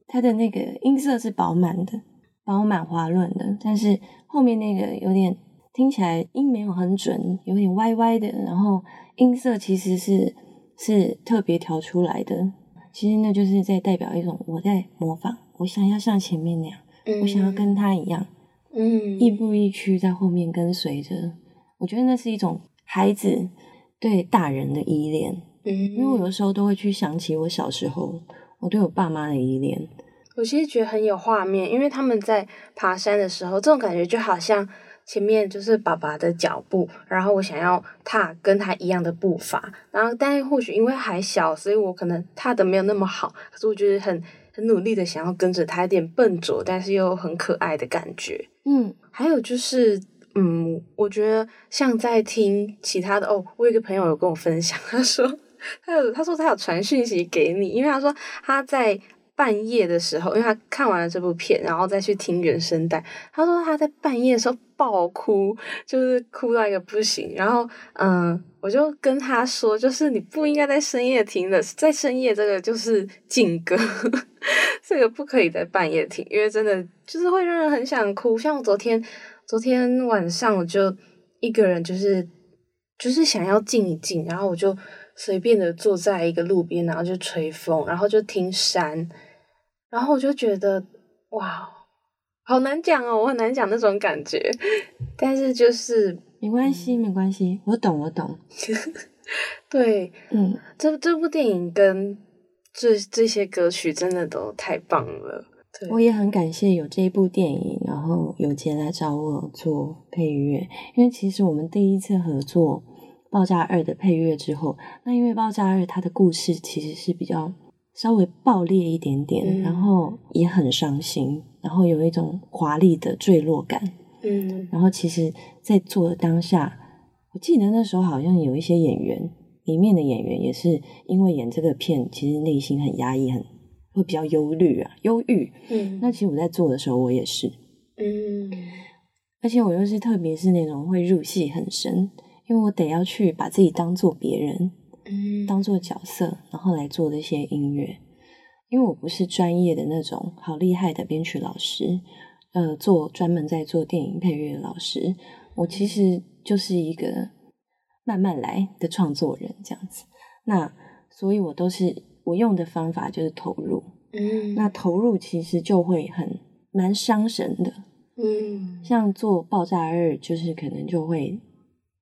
它的那个音色是饱满的、饱满滑润的，但是后面那个有点听起来音没有很准，有点歪歪的，然后音色其实是是特别调出来的。其实那就是在代表一种我在模仿，我想要像前面那样，我想要跟他一样，嗯亦步亦趋在后面跟随着。我觉得那是一种孩子对大人的依恋。嗯，因为我有时候都会去想起我小时候，我对我爸妈的依恋。我其实觉得很有画面，因为他们在爬山的时候，这种感觉就好像前面就是爸爸的脚步，然后我想要踏跟他一样的步伐，然后但是或许因为还小，所以我可能踏的没有那么好，可是我觉得很很努力的想要跟着他，有点笨拙，但是又很可爱的感觉。嗯，还有就是，嗯，我觉得像在听其他的哦，我有一个朋友有跟我分享，他说他有他说他有传讯息给你，因为他说他在半夜的时候，因为他看完了这部片，然后再去听原声带，他说他在半夜的时候爆哭，就是哭到一个不行，然后嗯，我就跟他说，就是你不应该在深夜听的，在深夜这个就是禁歌，这个不可以在半夜听，因为真的就是会让人很想哭。像我昨天昨天晚上我就一个人，就是就是想要静一静，然后我就随便的坐在一个路边，然后就吹风，然后就听山，然后我就觉得哇，好难讲哦，我很难讲那种感觉，但是就是没关系，没关系，我懂，我懂。对嗯，这这部电影跟这这些歌曲真的都太棒了。对，我也很感谢有这一部电影，然后有杰来找我做配乐，因为其实我们第一次合作《爆炸二》的配乐之后，那因为《爆炸二》它的故事其实是比较稍微爆裂一点点，嗯。然后也很伤心，然后有一种华丽的坠落感，嗯。然后其实，在做的当下，我记得那时候好像有一些演员，里面的演员也是因为演这个片，其实内心很压抑，很会比较忧虑啊，忧郁。嗯。那其实我在做的时候，我也是，嗯。而且我又是特别是那种会入戏很深，因为我得要去把自己当做别人，嗯当做角色，然后来做这些音乐。因为我不是专业的那种好厉害的编曲老师，呃，做专门在做电影配乐的老师，我其实就是一个慢慢来的创作人这样子。那所以，我都是我用的方法就是投入。嗯那投入其实就会很蛮伤神的，嗯像做爆炸日，就是可能就会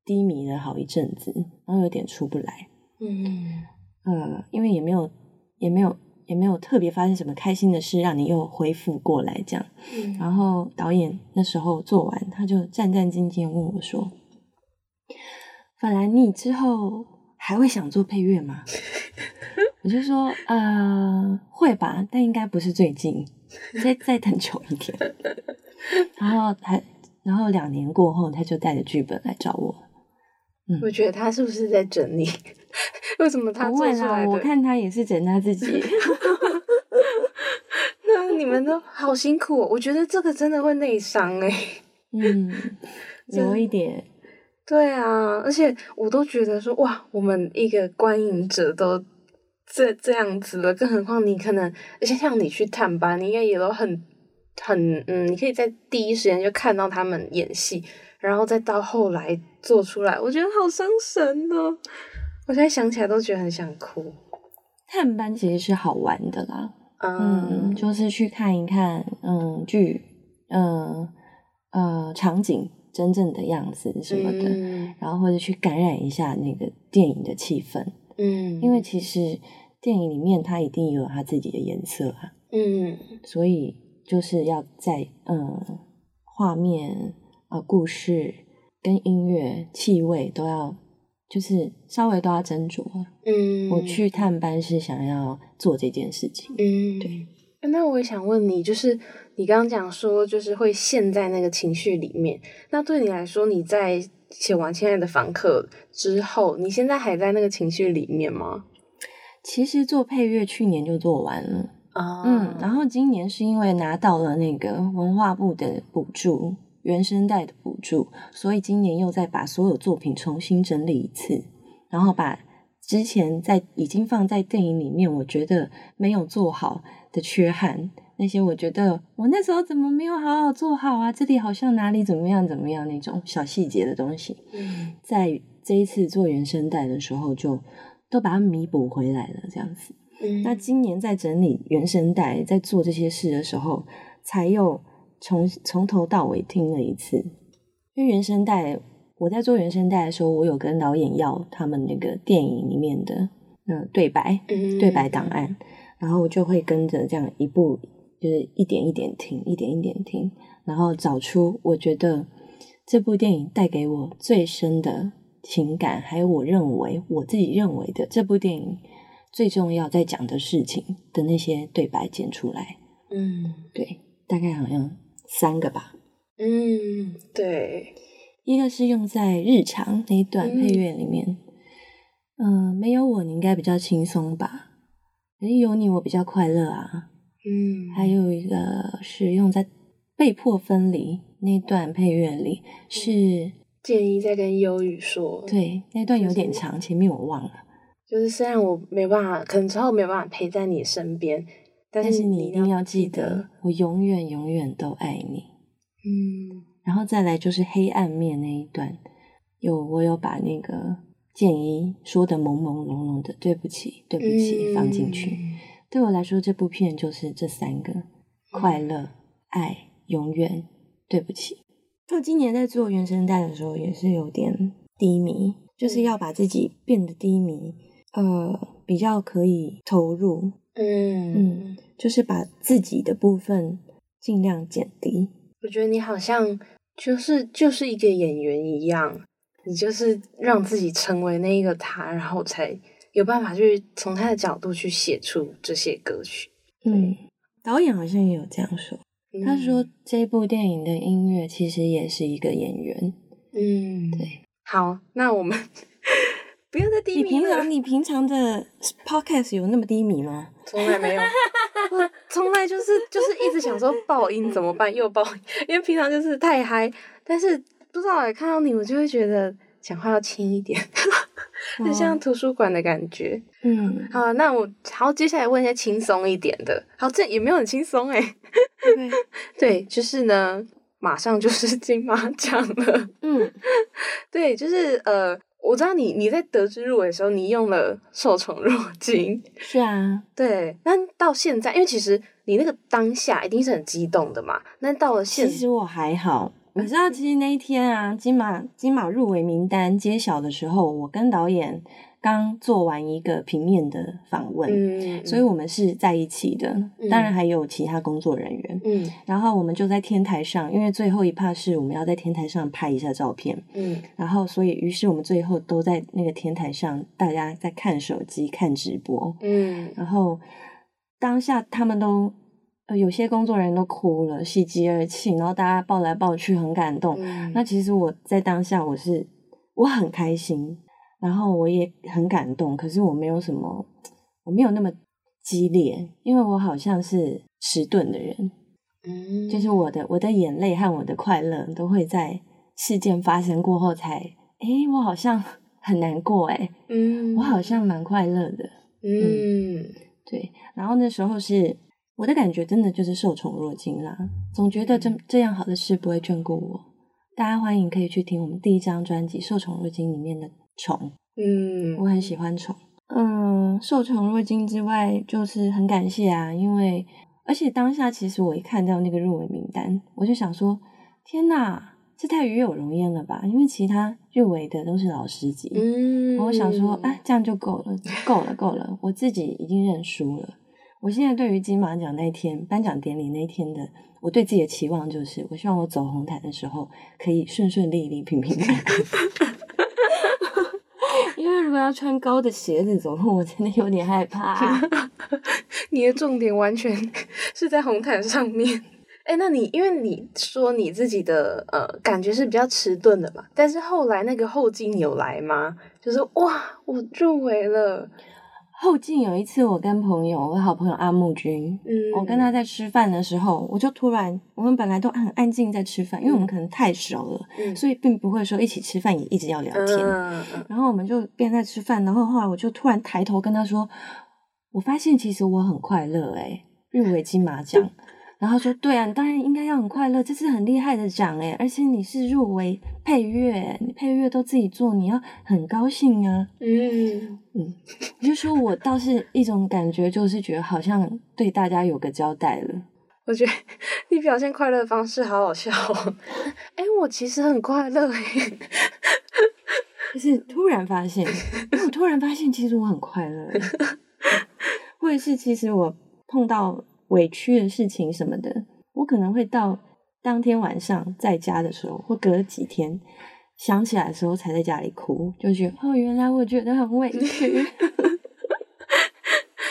低迷了好一阵子，然后有点出不来。嗯呃，因为也没有也没有也没有特别发生什么开心的事，让你又恢复过来这样。嗯然后导演那时候做完，他就战战兢兢问我说：“法兰，你之后还会想做配乐吗？” 我就说：“呃，会吧，但应该不是最近，再再等久一点。”然后还然后两年过后，他就带着剧本来找我。我觉得他是不是在整你？为什么他不会出来的？我看他也是整他自己。那你们都好辛苦、哦，我觉得这个真的会内伤哎。嗯，有一点。对啊，而且我都觉得说哇，我们一个观影者都这这样子了，更何况你可能，而且像你去探班，你应该也都很很嗯，你可以在第一时间就看到他们演戏，然后再到后来做出来，我觉得好伤神哦。我现在想起来都觉得很想哭。探班其实是好玩的啦，嗯嗯，就是去看一看，嗯，剧，嗯呃，场景真正的样子什么的，嗯然后或者去感染一下那个电影的气氛，嗯，因为其实电影里面它一定有它自己的颜色啊，嗯所以就是要在嗯画面啊、故事跟音乐、气味都要，就是稍微都要斟酌啊。嗯，我去探班是想要做这件事情。嗯，对。那我也想问你，就是你刚刚讲说，就是会陷在那个情绪里面。那对你来说，你在写完《亲爱的房客》之后，你现在还在那个情绪里面吗？其实做配乐去年就做完了，啊嗯，然后今年是因为拿到了那个文化部的补助，原声带的补助，所以今年又再把所有作品重新整理一次，然后把之前在已经放在电影里面，我觉得没有做好的缺憾，那些我觉得我那时候怎么没有好好做好啊？这里好像哪里怎么样怎么样那种小细节的东西，嗯在这一次做原声带的时候就都把它弥补回来了，这样子。嗯那今年在整理原声带，在做这些事的时候，才又从从头到尾听了一次。因为原声带，我在做原声带的时候，我有跟导演要他们那个电影里面的嗯对白，嗯对白档案。然后我就会跟着这样一步，就是一点一点听，一点一点听，然后找出我觉得这部电影带给我最深的情感，还有我认为我自己认为的这部电影最重要在讲的事情的那些对白剪出来。嗯对，大概好像三个吧。嗯，对，一个是用在日常那一段配乐里面，嗯、没有我你应该比较轻松吧，可是有你我比较快乐啊。嗯，还有一个是用在被迫分离那段配乐里，是。建议在跟忧郁说，，对那段有点长，前面我忘了，就是虽然我没办法，可能之后没办法陪在你身边，但但是你你一定要记得得，，我永远永远都爱你。嗯然后再来就是黑暗面那一段，有我有把那个建一说的朦朦胧胧的对不起对不起放进去。嗯对我来说，这部片就是这三个：快乐、爱、永远。对不起。我今年在做原声带的时候，也是有点低迷，就是要把自己变得低迷，呃，比较可以投入，嗯嗯，就是把自己的部分尽量减低。我觉得你好像就是就是一个演员一样，你就是让自己成为那一个他，然后才有办法去从他的角度去写出这些歌曲。嗯，导演好像也有这样说。他说这部电影的音乐其实也是一个演员。嗯，对。好，那我们 不要再低你迷了。平常你平常的 podcast 有那么低迷吗？从来没有，我从来就是就是一直想说爆音怎么办，又爆音，因为平常就是太嗨，但是不知道哎，看到你我就会觉得讲话要轻一点，就像图书馆的感觉。嗯，好，那我好，接下来问一些轻松一点的。好，这也没有很轻松哎。对，对，就是呢，马上就是金马奖了。嗯，对，就是呃，我知道你你在得知入围的时候，你用了受宠若惊。是啊，对，那到现在，因为其实你那个当下一定是很激动的嘛。那到了现其，实我还好。你知道，其实那一天啊，金马金马入围名单揭晓的时候，我跟导演刚做完一个平面的访问，嗯，所以我们是在一起的。当然还有其他工作人员。嗯然后我们就在天台上，因为最后一趴是我们要在天台上拍一下照片，嗯然后所以于是我们最后都在那个天台上，大家在看手机看直播，嗯然后当下他们都呃有些工作人员都哭了，喜极而泣，然后大家抱来抱去，很感动。嗯，那其实我在当下我是我很开心，然后我也很感动，可是我没有什么，我没有那么激烈，因为我好像是迟钝的人，嗯就是我的我的眼泪和我的快乐都会在事件发生过后才，诶，我好像 很难过，诶，嗯，我好像蛮快乐的，嗯对。然后那时候是我的感觉，真的就是受宠若惊啦，总觉得这这样好的事不会眷顾我。大家欢迎可以去听我们第一张专辑《受宠若惊》里面的宠，嗯我很喜欢宠。嗯，受宠若惊之外，就是很感谢啊，因为而且当下其实我一看到那个入围名单，我就想说，天哪，这太与有荣焉了吧？因为其他入围的都是老师级，嗯，我想说，啊，这样就够了，够了，够了，我自己已经认输了。我现在对于金马奖那一天颁奖典礼那一天的，我对自己的期望就是，我希望我走红毯的时候可以顺顺利利、平平安安。如果要穿高的鞋子走路，我真的有点害怕。你的重点完全 是在红毯上面。哎，那你因为你说你自己的呃感觉是比较迟钝的嘛，但是后来那个后劲有来吗？就是哇，我入围了，后劲有一次，我跟朋友，我好朋友阿木君，嗯，我跟他在吃饭的时候，我就突然，我们本来都很安静在吃饭，因为我们可能太熟了，嗯所以并不会说一起吃饭也一直要聊天。然后我们就边在吃饭，然后后来我就突然抬头跟他说：“我发现其实我很快乐诶、入围金马奖。”然后他说：“对啊，你当然应该要很快乐，这是很厉害的奖诶、而且你是入围配乐，你配乐都自己做，你要很高兴啊。”嗯，我就说我倒是一种感觉，就是觉得好像对大家有个交代了。我觉得你表现快乐的方式好好笑哦。哎，我其实很快乐哎。就是突然发现，因为我突然发现，其实我很快乐。或者是其实我碰到委屈的事情什么的，我可能会到当天晚上在家的时候，或隔几天想起来的时候才在家里哭，就觉得哦，原来我觉得很委屈。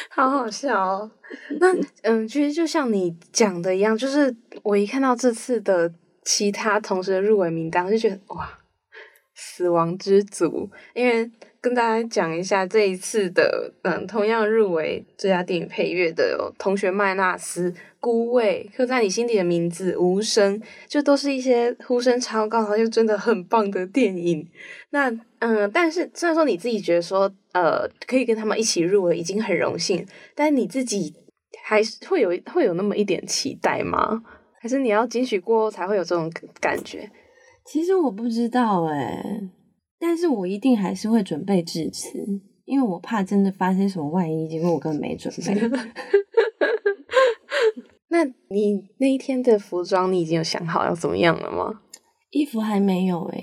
好好笑哦。那嗯，其实就像你讲的一样，就是我一看到这次的其他同事的入围名单，我就觉得哇，死亡之组。因为跟大家讲一下，这一次的嗯，同样入围最佳电影配乐的有《同学麦纳斯》《孤味》《刻在你心底的名字》《无声》，就都是一些呼声超高，然后又真的很棒的电影。那嗯，但是虽然说你自己觉得说呃，可以跟他们一起入围已经很荣幸，但你自己。还是会有会有那么一点期待吗？还是你要惊喜过后才会有这种感觉？其实我不知道哎，但是我一定还是会准备致辞，因为我怕真的发生什么万一，结果我根本没准备。那你那一天的服装，你已经有想好要怎么样了吗？衣服还没有哎，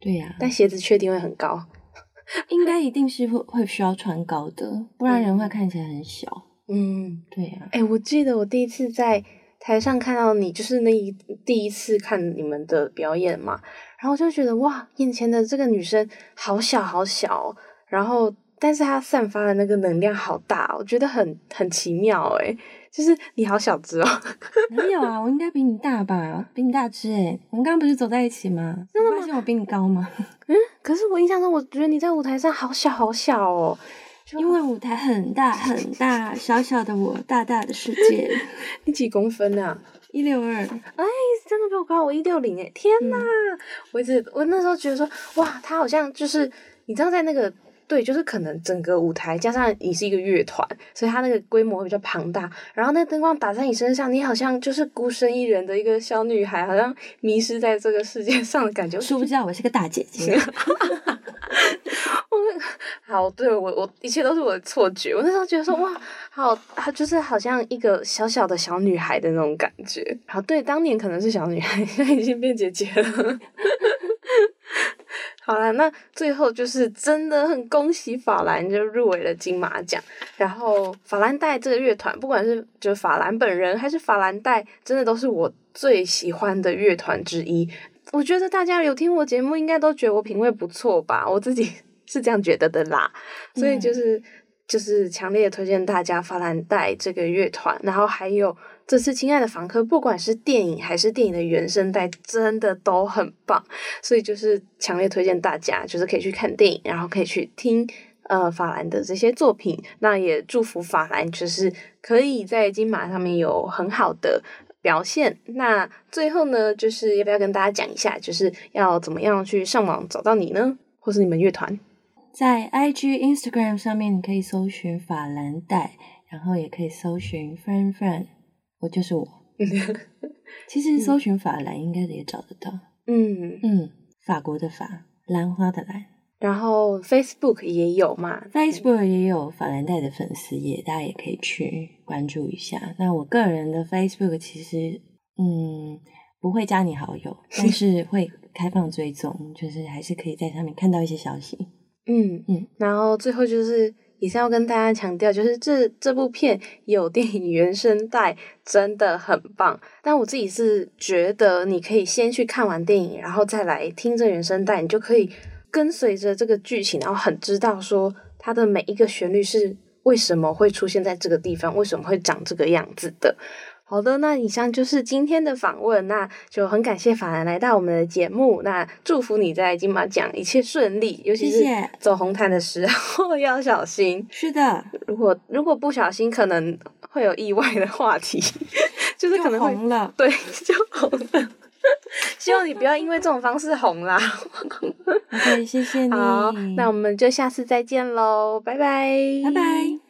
对呀，但鞋子确定会很高，应该一定是会会需要穿高的，不然人会看起来很小。嗯，对呀。哎，我记得我第一次在台上看到你，就是那一第一次看你们的表演嘛，然后就觉得哇，眼前的这个女生好小好小，然后但是她散发的那个能量好大，我觉得很很奇妙哎，就是你好小只哦。没有啊，我应该比你大吧，比你大只哎。我们刚刚不是走在一起吗？真的发现我比你高吗？嗯，可是我印象中，我觉得你在舞台上好小好小哦。因为舞台很大很大，小小的我，大大的世界。你几公分啊？一六二。哎，真的比我高，我一六零哎！天呐，我一直我那时候觉得说，哇，他好像就是你知道，在那个对，就是可能整个舞台加上你是一个乐团，所以它那个规模会比较庞大。然后那灯光打在你身上，你好像就是孤身一人的一个小女孩，好像迷失在这个世界上的感觉。殊不知道我是个大姐姐。我好，对我我一切都是我的错觉。我那时候觉得说哇，好，她就是好像一个小小的小女孩的那种感觉。好，对，当年可能是小女孩，现在已经变姐姐了。好了，那最后就是真的很恭喜法兰就入围了金马奖。然后法兰黛这个乐团，不管是就法兰本人还是法兰黛，真的都是我最喜欢的乐团之一。我觉得大家有听我节目，应该都觉得我品味不错吧？我自己。是这样觉得的啦，所以就是就是强烈推荐大家法兰黛这个乐团，然后还有这次《亲爱的房客》，不管是电影还是电影的原声带，真的都很棒，所以就是强烈推荐大家，就是可以去看电影，然后可以去听呃法兰的这些作品，那也祝福法兰就是可以在金马上面有很好的表现。那最后呢，就是要不要跟大家讲一下，就是要怎么样去上网找到你呢，或是你们乐团？在 IG、Instagram 上面，你可以搜寻法兰黛，然后也可以搜寻 Friend Friend，我就是我。其实搜寻法兰应该也找得到。嗯嗯，法国的法，兰花的兰。然后 Facebook 也有嘛？Facebook 也有法兰黛的粉丝页，大家也可以去关注一下。那我个人的 Facebook 其实，嗯，不会加你好友，但 是会开放追踪，就是还是可以在上面看到一些消息。嗯嗯，然后最后就是也是要跟大家强调，就是这这部片有电影原声带，真的很棒。但我自己是觉得，你可以先去看完电影，然后再来听这原声带，你就可以跟随着这个剧情，然后很知道说它的每一个旋律是为什么会出现在这个地方，为什么会长这个样子的。好的，那以上就是今天的访问，那就很感谢法兰来到我们的节目，那祝福你在金马奖一切顺利，尤其是走红毯的时候 要小心。是的，如果如果不小心，可能会有意外的话题，就是可能红了，对，就红了。希望你不要因为这种方式红啦。OK，谢谢你。好，那我们就下次再见喽，拜拜，拜拜。